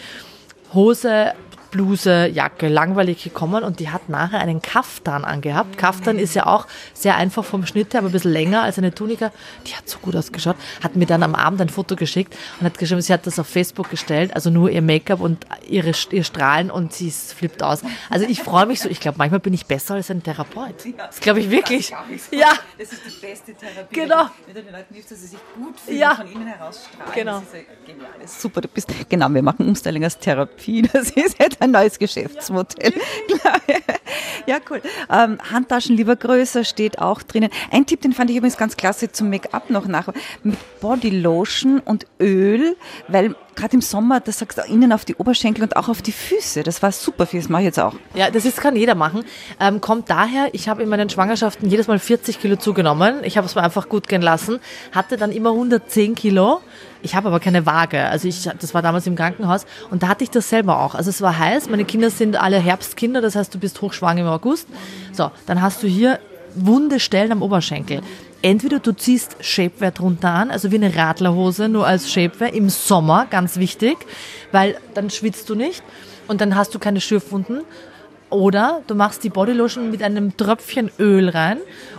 Hose Bluse, Jacke, langweilig gekommen und die hat nachher einen Kaftan angehabt. Kaftan ist ja auch sehr einfach vom Schnitt her, aber ein bisschen länger als eine Tunika. Die hat so gut ausgeschaut. Hat mir dann am Abend ein Foto geschickt und hat geschrieben, sie hat das auf Facebook gestellt, also nur ihr Make-up und ihre, ihr Strahlen und sie flippt aus. Also ich freue mich so, ich glaube, manchmal bin ich besser als ein Therapeut. Das glaube ich wirklich. Das Ja, Das ist die beste Therapie. Genau. Wenn du den Leuten hilfst, dass sie sich gut fühlen, Ja. von innen heraus strahlen. Genau. Das ist ja genial. Super, du bist, genau, wir machen Umstyling als Therapie. Das ist jetzt ein neues Geschäftsmodell. ja, cool. Ähm, Handtaschen lieber größer steht auch drinnen. Ein Tipp, den fand ich übrigens ganz klasse zum Make-up noch nach. Mit Bodylotion und Öl, weil gerade im Sommer, das sagst du innen auf die Oberschenkel und auch auf die Füße. Das war super viel, das mache ich jetzt auch. Ja, das ist, kann jeder machen. Ähm, kommt daher, ich habe in meinen Schwangerschaften jedes Mal 40 Kilo zugenommen. Ich habe es mir einfach gut gehen lassen. Hatte dann immer 110 Kilo. Ich habe aber keine Waage. Also ich, das war damals im Krankenhaus und da hatte ich das selber auch. Also es war heiß. Meine Kinder sind alle Herbstkinder, das heißt, du bist hochschwanger im August. So, dann hast du hier wunde Stellen am Oberschenkel. Entweder du ziehst Shapewear drunter an, also wie eine Radlerhose, nur als Shapewear im Sommer, ganz wichtig, weil dann schwitzt du nicht und dann hast du keine Schürfwunden. Oder du machst die Bodylotion mit einem Tröpfchen Öl rein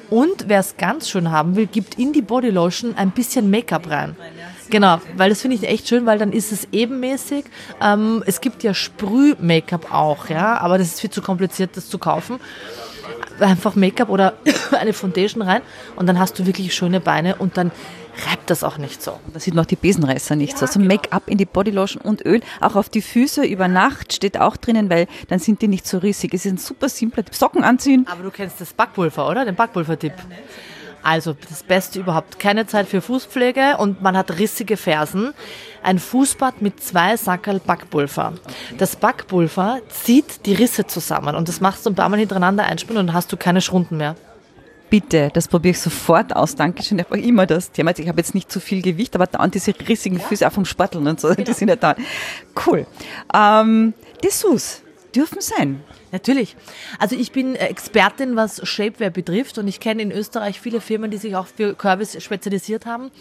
und wer es ganz schön haben will, gibt in die Bodylotion ein bisschen Make-up rein. Genau, weil das finde ich echt schön, weil dann ist es ebenmäßig. Ähm, es gibt ja Sprüh-Make-up auch, ja, aber das ist viel zu kompliziert, das zu kaufen. Einfach Make-up oder eine Foundation rein und dann hast du wirklich schöne Beine und dann reibt das auch nicht so. Da sieht man auch die Besenreißer nicht so. Also Make-up in die Bodylotion und Öl. Auch auf die Füße über Nacht steht auch drinnen, weil dann sind die nicht so rissig. Es ist ein super simpler Tipp. Socken anziehen. Aber du kennst das Backpulver, oder? Den Backpulver-Tipp. Also das Beste überhaupt. Keine Zeit für Fußpflege und man hat rissige Fersen. Ein Fußbad mit zwei Sackerl Backpulver. Das Backpulver zieht die Risse zusammen und das machst du ein paar Mal hintereinander einspielen und dann hast du keine Schrunden mehr. Bitte, das probiere ich sofort aus. Dankeschön. Ich habe immer das Thema. Ich habe jetzt nicht zu viel Gewicht, aber dauernd diese rissigen Füße auch vom Sporteln und so, die sind ja da. Cool. Ähm, Dessous dürfen sein. Natürlich. Also ich bin Expertin, was Shapewear betrifft und ich kenne in Österreich viele Firmen, die sich auch für Kürbis spezialisiert haben.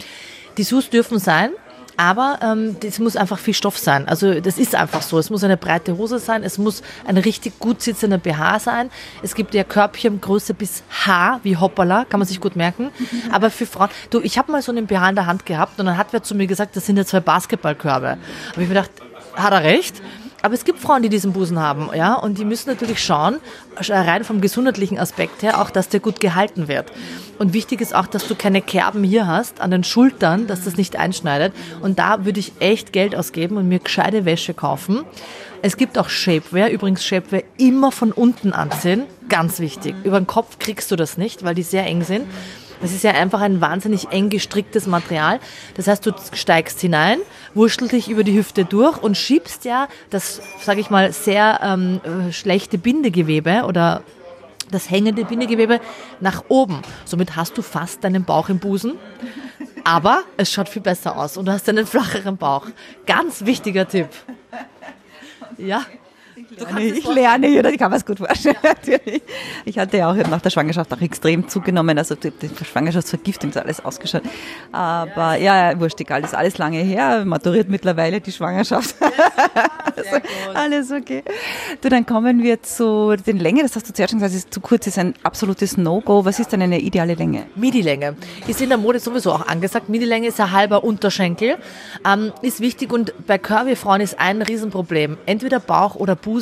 Die Sus dürfen sein. Aber ähm, das muss einfach viel Stoff sein. Also das ist einfach so. Es muss eine breite Hose sein. Es muss ein richtig gut sitzender BH sein. Es gibt ja Körbchengröße bis H, wie Hoppala, kann man sich gut merken. Aber für Frauen, du, ich habe mal so einen BH in der Hand gehabt und dann hat wer zu mir gesagt, das sind ja zwei Basketballkörbe. Habe ich mir gedacht, hat er recht? Aber es gibt Frauen, die diesen Busen haben, ja, und die müssen natürlich schauen, rein vom gesundheitlichen Aspekt her, auch, dass der gut gehalten wird. Und wichtig ist auch, dass du keine Kerben hier hast, an den Schultern, dass das nicht einschneidet. Und da würde ich echt Geld ausgeben und mir gescheite Wäsche kaufen. Es gibt auch Shapewear, übrigens Shapewear immer von unten anziehen, ganz wichtig. Über den Kopf kriegst du das nicht, weil die sehr eng sind. Es ist ja einfach ein wahnsinnig eng gestricktes Material. Das heißt, du steigst hinein, wurschtelst dich über die Hüfte durch und schiebst ja das, sage ich mal, sehr ähm, schlechte Bindegewebe oder das hängende Bindegewebe nach oben. Somit hast du fast deinen Bauch im Busen, aber es schaut viel besser aus und du hast einen flacheren Bauch. Ganz wichtiger Tipp. Ja. Ich lerne hier, ich kann mir das gut vorstellen. Natürlich. Ich hatte ja auch nach der Schwangerschaft auch extrem zugenommen, also die, die Schwangerschaftsvergiftung ist alles ausgeschaut. Aber ja, ja wurscht, egal, ist alles lange her, maturiert mittlerweile die Schwangerschaft. also, alles okay. Du, dann kommen wir zu den Länge, das hast du zuerst schon gesagt, ist zu kurz, ist ein absolutes No-Go. Was ist denn eine ideale Länge? Midi-Länge. Ist in der Mode sowieso auch angesagt. Midi-Länge ist ein halber Unterschenkel. Ähm, ist wichtig und bei Curvy-Frauen ist ein Riesenproblem. Entweder Bauch oder Busen.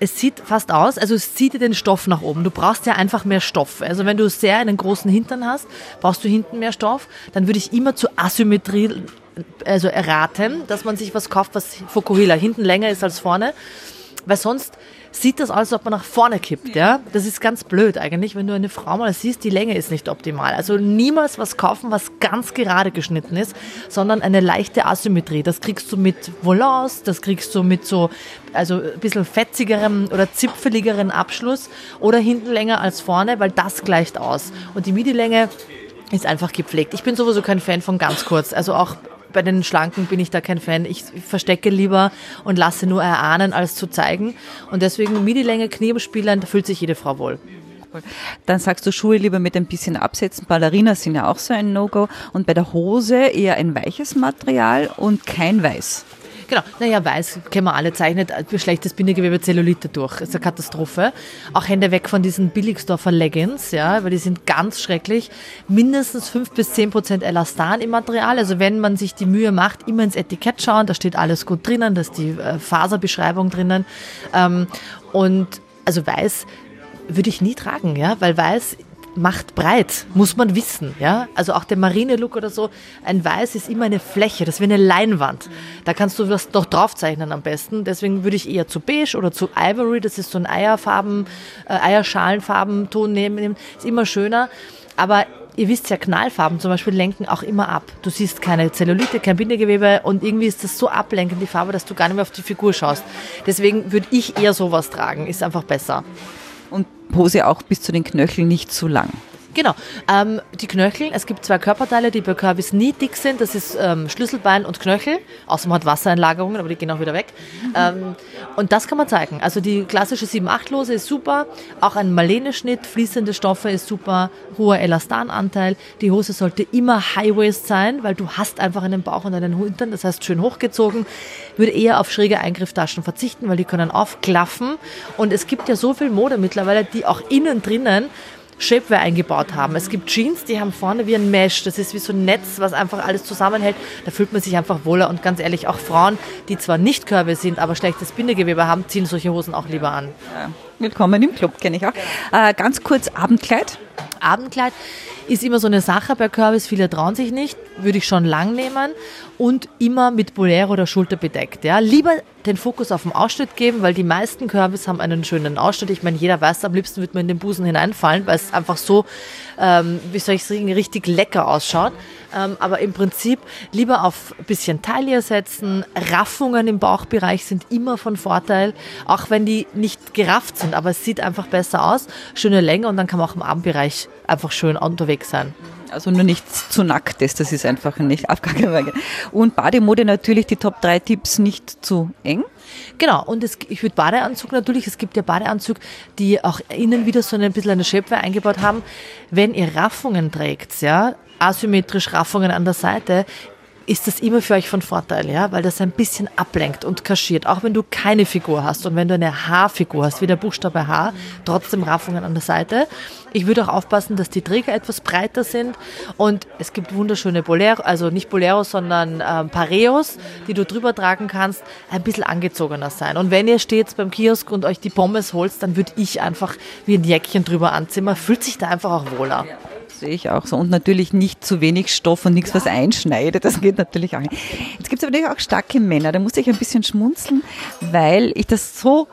Es sieht fast aus, also es zieht dir den Stoff nach oben. Du brauchst ja einfach mehr Stoff. Also wenn du sehr einen großen Hintern hast, brauchst du hinten mehr Stoff. Dann würde ich immer zur Asymmetrie also erraten, dass man sich was kauft, was Fokuhila hinten länger ist als vorne. Weil sonst sieht das aus, als ob man nach vorne kippt. Ja? Das ist ganz blöd eigentlich, wenn du eine Frau mal siehst, die Länge ist nicht optimal. Also niemals was kaufen, was ganz gerade geschnitten ist, sondern eine leichte Asymmetrie. Das kriegst du mit Volants, das kriegst du mit so also ein bisschen fetzigerem oder zipfeligeren Abschluss oder hinten länger als vorne, weil das gleicht aus. Und die Midi-Länge ist einfach gepflegt. Ich bin sowieso kein Fan von ganz kurz. Also auch bei den Schlanken bin ich da kein Fan. Ich verstecke lieber und lasse nur erahnen, als zu zeigen. Und deswegen Midi-Länge, Kniebespielern, da fühlt sich jede Frau wohl. Dann sagst du Schuhe lieber mit ein bisschen absetzen. Ballerinas sind ja auch so ein No-Go. Und bei der Hose eher ein weiches Material und kein Weiß. Genau, naja, weiß kennen wir alle, zeichnet schlechtes Bindegewebe Zellulite durch. ist eine Katastrophe. Auch Hände weg von diesen Billigsdorfer Leggings, ja, weil die sind ganz schrecklich. Mindestens 5 bis 10 Prozent Elastan im Material. Also wenn man sich die Mühe macht, immer ins Etikett schauen, da steht alles gut drinnen, da ist die äh, Faserbeschreibung drinnen. Ähm, und also weiß würde ich nie tragen, ja, weil weiß macht breit, muss man wissen, ja. Also auch der Marine-Look oder so, ein Weiß ist immer eine Fläche, das ist wie eine Leinwand. Da kannst du was doch draufzeichnen am besten. Deswegen würde ich eher zu beige oder zu Ivory, das ist so ein Eierfarben, äh, Eierschalenfarbenton nehmen, ist immer schöner. Aber ihr wisst ja, Knallfarben zum Beispiel lenken auch immer ab. Du siehst keine Zellulite, kein Bindegewebe und irgendwie ist das so ablenkend, die Farbe, dass du gar nicht mehr auf die Figur schaust. Deswegen würde ich eher sowas tragen, ist einfach besser. Und Pose auch bis zu den Knöcheln nicht zu lang. Genau. Ähm, die Knöchel, es gibt zwei Körperteile, die bei Curvis nie dick sind. Das ist ähm, Schlüsselbein und Knöchel. Außer man hat Wassereinlagerungen, aber die gehen auch wieder weg. Mhm. Ähm, und das kann man zeigen. Also die klassische 7-8-Lose ist super. Auch ein Malene-Schnitt, fließende Stoffe ist super. Hoher Elastananteil. Die Hose sollte immer High-Waist sein, weil du hast einfach einen Bauch und einen Hintern. Das heißt schön hochgezogen. Würde eher auf schräge Eingrifftaschen verzichten, weil die können aufklaffen. Und es gibt ja so viel Mode mittlerweile, die auch innen drinnen Shapewear eingebaut haben. Es gibt Jeans, die haben vorne wie ein Mesh. Das ist wie so ein Netz, was einfach alles zusammenhält. Da fühlt man sich einfach wohler. Und ganz ehrlich, auch Frauen, die zwar nicht Körbe sind, aber schlechtes Bindegewebe haben, ziehen solche Hosen auch lieber an. Willkommen im Club, kenne ich auch. Äh, ganz kurz Abendkleid. Abendkleid ist immer so eine Sache bei Kürbis. Viele trauen sich nicht, würde ich schon lang nehmen und immer mit Bolero oder Schulter bedeckt. Ja. Lieber den Fokus auf den Ausschnitt geben, weil die meisten Kürbis haben einen schönen Ausschnitt. Ich meine, jeder weiß, am liebsten wird man in den Busen hineinfallen, weil es einfach so, ähm, wie soll ich sagen, richtig lecker ausschaut. Ähm, aber im Prinzip lieber auf ein bisschen Taille setzen. Raffungen im Bauchbereich sind immer von Vorteil, auch wenn die nicht gerafft sind, aber es sieht einfach besser aus. Schöne Länge und dann kann man auch im Armbereich einfach schön unterwegs sein. Also nur nichts zu nackt ist, das ist einfach nicht auf Und Bademode natürlich die Top 3 Tipps nicht zu eng. Genau, und es, ich würde Badeanzug natürlich, es gibt ja Badeanzug, die auch innen wieder so ein bisschen eine Schöpfe eingebaut haben. Wenn ihr Raffungen trägt, ja, asymmetrisch Raffungen an der Seite, ist das immer für euch von Vorteil, ja, weil das ein bisschen ablenkt und kaschiert. Auch wenn du keine Figur hast und wenn du eine H-Figur hast, wie der Buchstabe H, trotzdem Raffungen an der Seite. Ich würde auch aufpassen, dass die Träger etwas breiter sind und es gibt wunderschöne Bolero, also nicht Bolero, sondern ähm, Pareos, die du drüber tragen kannst, ein bisschen angezogener sein. Und wenn ihr steht beim Kiosk und euch die Pommes holst, dann würde ich einfach wie ein Jäckchen drüber anziehen. Man fühlt sich da einfach auch wohler. Ja sehe ich auch so. Und natürlich nicht zu wenig Stoff und nichts, was einschneidet. Das geht natürlich auch. Jetzt gibt es aber natürlich auch starke Männer. Da muss ich ein bisschen schmunzeln, weil ich das so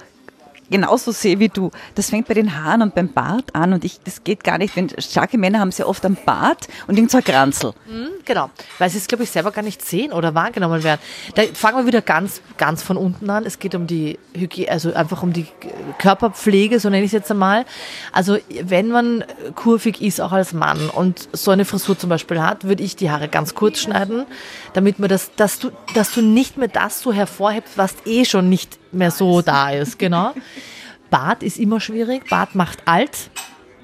genauso sehe wie du. Das fängt bei den Haaren und beim Bart an und ich, das geht gar nicht. Wenn starke Männer haben sehr oft am Bart und irgend so ein Kranzel. Mhm, genau, weil sie es, glaube ich, selber gar nicht sehen oder wahrgenommen werden. Da fangen wir wieder ganz, ganz von unten an. Es geht um die Hygiene, also einfach um die Körperpflege, so nenne ich es jetzt einmal. Also wenn man kurvig ist, auch als Mann und so eine Frisur zum Beispiel hat, würde ich die Haare ganz kurz schneiden, damit man das, dass du, dass du nicht mehr das so hervorhebst, was eh schon nicht mehr so da ist, genau. Bart ist immer schwierig. Bart macht alt.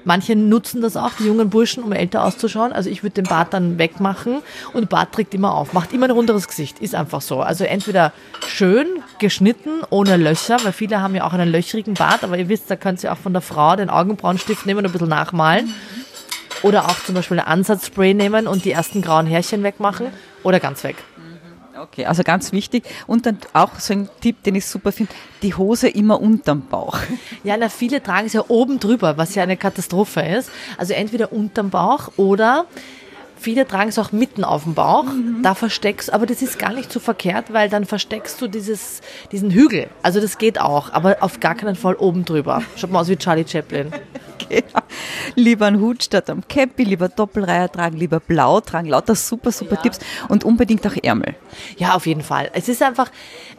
Manche nutzen das auch, die jungen Burschen, um älter auszuschauen. Also ich würde den Bart dann wegmachen und Bart trägt immer auf. Macht immer ein runderes Gesicht, ist einfach so. Also entweder schön geschnitten, ohne Löcher, weil viele haben ja auch einen löchrigen Bart, aber ihr wisst, da könnt ihr auch von der Frau den Augenbrauenstift nehmen und ein bisschen nachmalen. Oder auch zum Beispiel ein Ansatzspray nehmen und die ersten grauen Härchen wegmachen oder ganz weg. Okay, also ganz wichtig. Und dann auch so ein Tipp, den ich super finde, die Hose immer unterm Bauch. Ja, na, viele tragen es ja oben drüber, was ja eine Katastrophe ist. Also entweder unterm Bauch oder Viele tragen es auch mitten auf dem Bauch. Mhm. Da versteckst, aber das ist gar nicht so verkehrt, weil dann versteckst du dieses, diesen Hügel. Also das geht auch, aber auf gar keinen Fall oben drüber. Schaut mal aus wie Charlie Chaplin. Lieber einen Hut statt am Cappy, lieber Doppelreihe tragen, lieber blau tragen. Lauter super, super ja. Tipps und unbedingt auch Ärmel. Ja, auf jeden Fall. Es ist einfach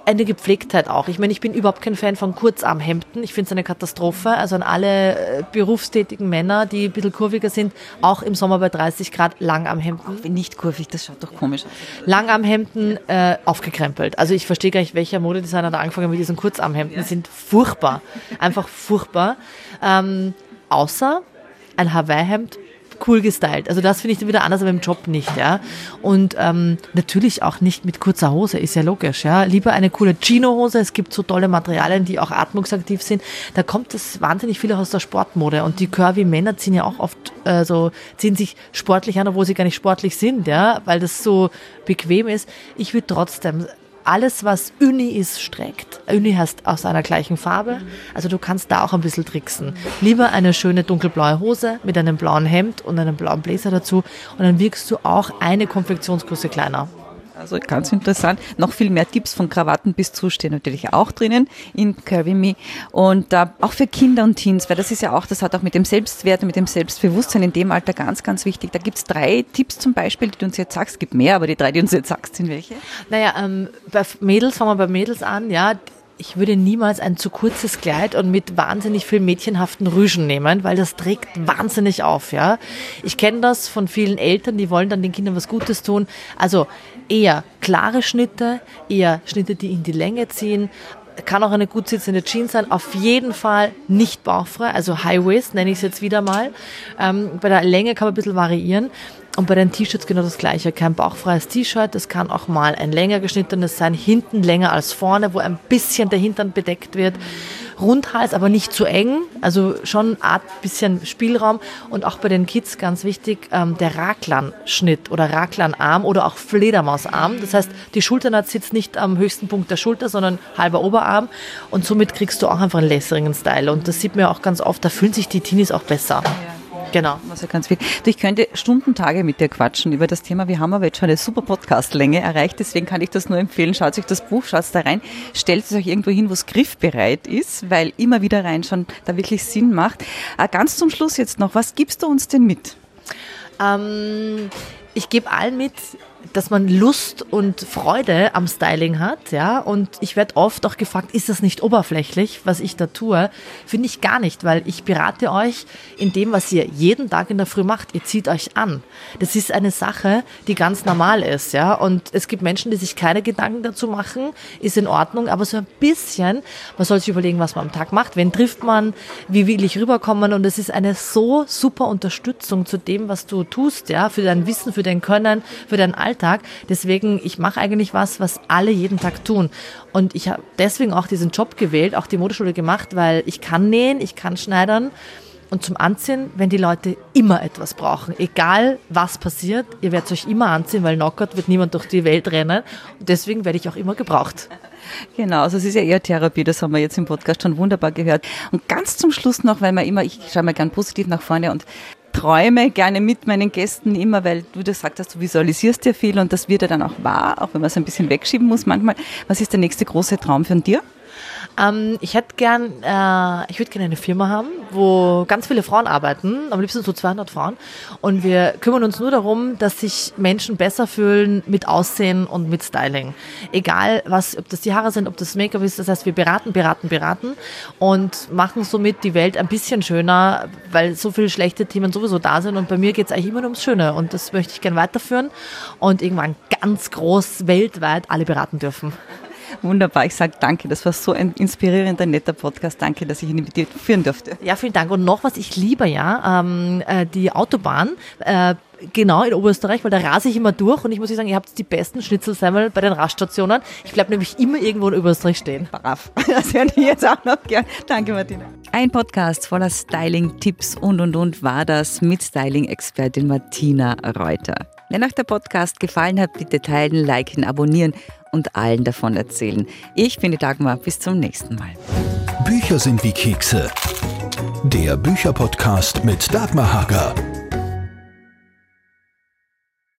eine Gepflegtheit auch. Ich meine, ich bin überhaupt kein Fan von Kurzarmhemden. Ich finde es eine Katastrophe. Also an alle äh, berufstätigen Männer, die ein bisschen kurviger sind, auch im Sommer bei 30 Grad Langarmhemden. Bin nicht kurvig, das schaut doch komisch aus. Langarmhemden äh, aufgekrempelt. Also ich verstehe gar nicht, welcher Modedesigner da angefangen mit diesen Kurzarmhemden. Die sind furchtbar. Einfach furchtbar. Ähm, außer ein Hawaii-Hemd cool gestylt. Also das finde ich wieder anders, aber im Job nicht, ja. Und ähm, natürlich auch nicht mit kurzer Hose, ist ja logisch, ja. Lieber eine coole Chino-Hose. Es gibt so tolle Materialien, die auch atmungsaktiv sind. Da kommt es wahnsinnig viel aus der Sportmode. Und die curvy Männer ziehen ja auch oft äh, so, ziehen sich sportlich an, obwohl sie gar nicht sportlich sind, ja, weil das so bequem ist. Ich würde trotzdem alles, was Uni ist, streckt. Uni heißt aus einer gleichen Farbe. Also du kannst da auch ein bisschen tricksen. Lieber eine schöne dunkelblaue Hose mit einem blauen Hemd und einem blauen Bläser dazu. Und dann wirkst du auch eine Konfektionsgröße kleiner. Also ganz interessant. Noch viel mehr Tipps von Krawatten bis zu stehen natürlich auch drinnen in Curvy Me. Und äh, auch für Kinder und Teens, weil das ist ja auch, das hat auch mit dem Selbstwert und mit dem Selbstbewusstsein in dem Alter ganz, ganz wichtig. Da gibt es drei Tipps zum Beispiel, die du uns jetzt sagst. Es gibt mehr, aber die drei, die du uns jetzt sagst, sind welche? Naja, ähm, bei Mädels, fangen wir bei Mädels an, ja ich würde niemals ein zu kurzes Kleid und mit wahnsinnig viel mädchenhaften Rüschen nehmen, weil das trägt wahnsinnig auf, ja. Ich kenne das von vielen Eltern, die wollen dann den Kindern was Gutes tun. Also eher klare Schnitte, eher Schnitte, die in die Länge ziehen, kann auch eine gut sitzende Jeans sein. Auf jeden Fall nicht bauchfrei, also High Waist nenne ich es jetzt wieder mal. Ähm, bei der Länge kann man ein bisschen variieren. Und bei den T-Shirts genau das gleiche. Kein bauchfreies T-Shirt, das kann auch mal ein länger geschnittenes sein, hinten länger als vorne, wo ein bisschen der Hintern bedeckt wird. Rundhals, aber nicht zu eng, also schon ein bisschen Spielraum. Und auch bei den Kids ganz wichtig, ähm, der Raglan-Schnitt oder Raglan-Arm oder auch Fledermausarm. Das heißt, die Schulternaht sitzt nicht am höchsten Punkt der Schulter, sondern halber Oberarm. Und somit kriegst du auch einfach einen lässeren Style. Und das sieht man ja auch ganz oft, da fühlen sich die Teenies auch besser. Ja. Genau. Ja ganz viel. Ich könnte Stundentage mit dir quatschen über das Thema. Wir haben aber jetzt schon eine super Podcastlänge erreicht, deswegen kann ich das nur empfehlen. Schaut euch das Buch, schaut da rein, stellt es euch irgendwo hin, wo es griffbereit ist, weil immer wieder rein schon da wirklich Sinn macht. Äh, ganz zum Schluss jetzt noch, was gibst du uns denn mit? Ähm, ich gebe allen mit, dass man Lust und Freude am Styling hat, ja. Und ich werde oft auch gefragt, ist das nicht oberflächlich, was ich da tue? Finde ich gar nicht, weil ich berate euch in dem, was ihr jeden Tag in der Früh macht. Ihr zieht euch an. Das ist eine Sache, die ganz normal ist, ja. Und es gibt Menschen, die sich keine Gedanken dazu machen, ist in Ordnung, aber so ein bisschen, man soll sich überlegen, was man am Tag macht. Wen trifft man? Wie will ich rüberkommen? Und es ist eine so super Unterstützung zu dem, was du tust, ja, für dein Wissen, für dein Können, für dein Alltag Alltag. Deswegen, ich mache eigentlich was, was alle jeden Tag tun. Und ich habe deswegen auch diesen Job gewählt, auch die Modeschule gemacht, weil ich kann nähen, ich kann schneidern. Und zum Anziehen, wenn die Leute immer etwas brauchen, egal was passiert, ihr werdet euch immer anziehen, weil knockert wird niemand durch die Welt rennen. Und deswegen werde ich auch immer gebraucht. Genau, also es ist ja eher Therapie, das haben wir jetzt im Podcast schon wunderbar gehört. Und ganz zum Schluss noch, weil man immer, ich schaue mal gern positiv nach vorne und träume gerne mit meinen Gästen immer, weil du das sagst, du visualisierst ja viel und das wird ja dann auch wahr, auch wenn man es ein bisschen wegschieben muss manchmal. Was ist der nächste große Traum für dir? Ähm, ich hätte gern, äh, ich würde gerne eine Firma haben, wo ganz viele Frauen arbeiten, am liebsten so 200 Frauen. Und wir kümmern uns nur darum, dass sich Menschen besser fühlen mit Aussehen und mit Styling. Egal, was, ob das die Haare sind, ob das Make-up ist. Das heißt, wir beraten, beraten, beraten und machen somit die Welt ein bisschen schöner, weil so viele schlechte Themen sowieso da sind. Und bei mir geht es eigentlich immer nur ums Schöne. Und das möchte ich gerne weiterführen und irgendwann ganz groß weltweit alle beraten dürfen. Wunderbar, ich sage danke. Das war so ein inspirierender, netter Podcast. Danke, dass ich ihn mit dir führen durfte. Ja, vielen Dank. Und noch was, ich liebe ja ähm, äh, die Autobahn. Äh, Genau, in Oberösterreich, weil da rase ich immer durch und ich muss sagen, ihr habt die besten Schnitzelsemmel bei den Raststationen. Ich bleibe nämlich immer irgendwo in Oberösterreich stehen. Brav. Das höre ich jetzt auch noch gern. Danke, Martina. Ein Podcast voller Styling-Tipps und und und war das mit Styling-Expertin Martina Reuter. Wenn euch der Podcast gefallen hat, bitte teilen, liken, abonnieren und allen davon erzählen. Ich bin die Dagmar. Bis zum nächsten Mal. Bücher sind wie Kekse. Der Bücherpodcast mit Dagmar Hager.